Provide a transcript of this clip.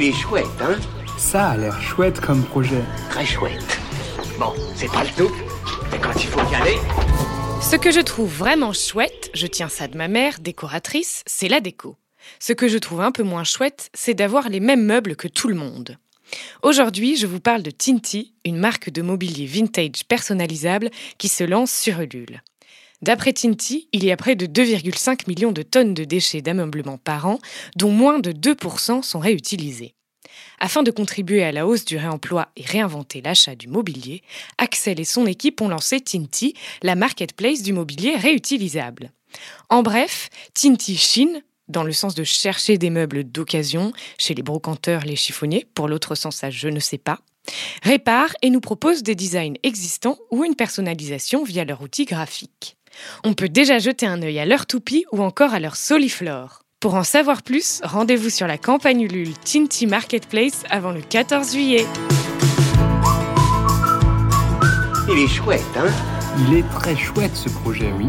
Il est chouette, hein Ça a l'air chouette comme projet. Très chouette. Bon, c'est pas le tout, mais quand il faut y aller... Ce que je trouve vraiment chouette, je tiens ça de ma mère, décoratrice, c'est la déco. Ce que je trouve un peu moins chouette, c'est d'avoir les mêmes meubles que tout le monde. Aujourd'hui, je vous parle de Tinti, une marque de mobilier vintage personnalisable qui se lance sur Ulule. D'après Tinti, il y a près de 2,5 millions de tonnes de déchets d'ameublement par an, dont moins de 2% sont réutilisés. Afin de contribuer à la hausse du réemploi et réinventer l'achat du mobilier, Axel et son équipe ont lancé Tinti, la marketplace du mobilier réutilisable. En bref, Tinti Chine, dans le sens de chercher des meubles d'occasion chez les brocanteurs, les chiffonniers, pour l'autre sens à je ne sais pas, répare et nous propose des designs existants ou une personnalisation via leur outil graphique. On peut déjà jeter un œil à leur toupie ou encore à leur soliflore. Pour en savoir plus, rendez-vous sur la campagne Ulule Tinti Marketplace avant le 14 juillet. Il est chouette, hein? Il est très chouette ce projet, oui.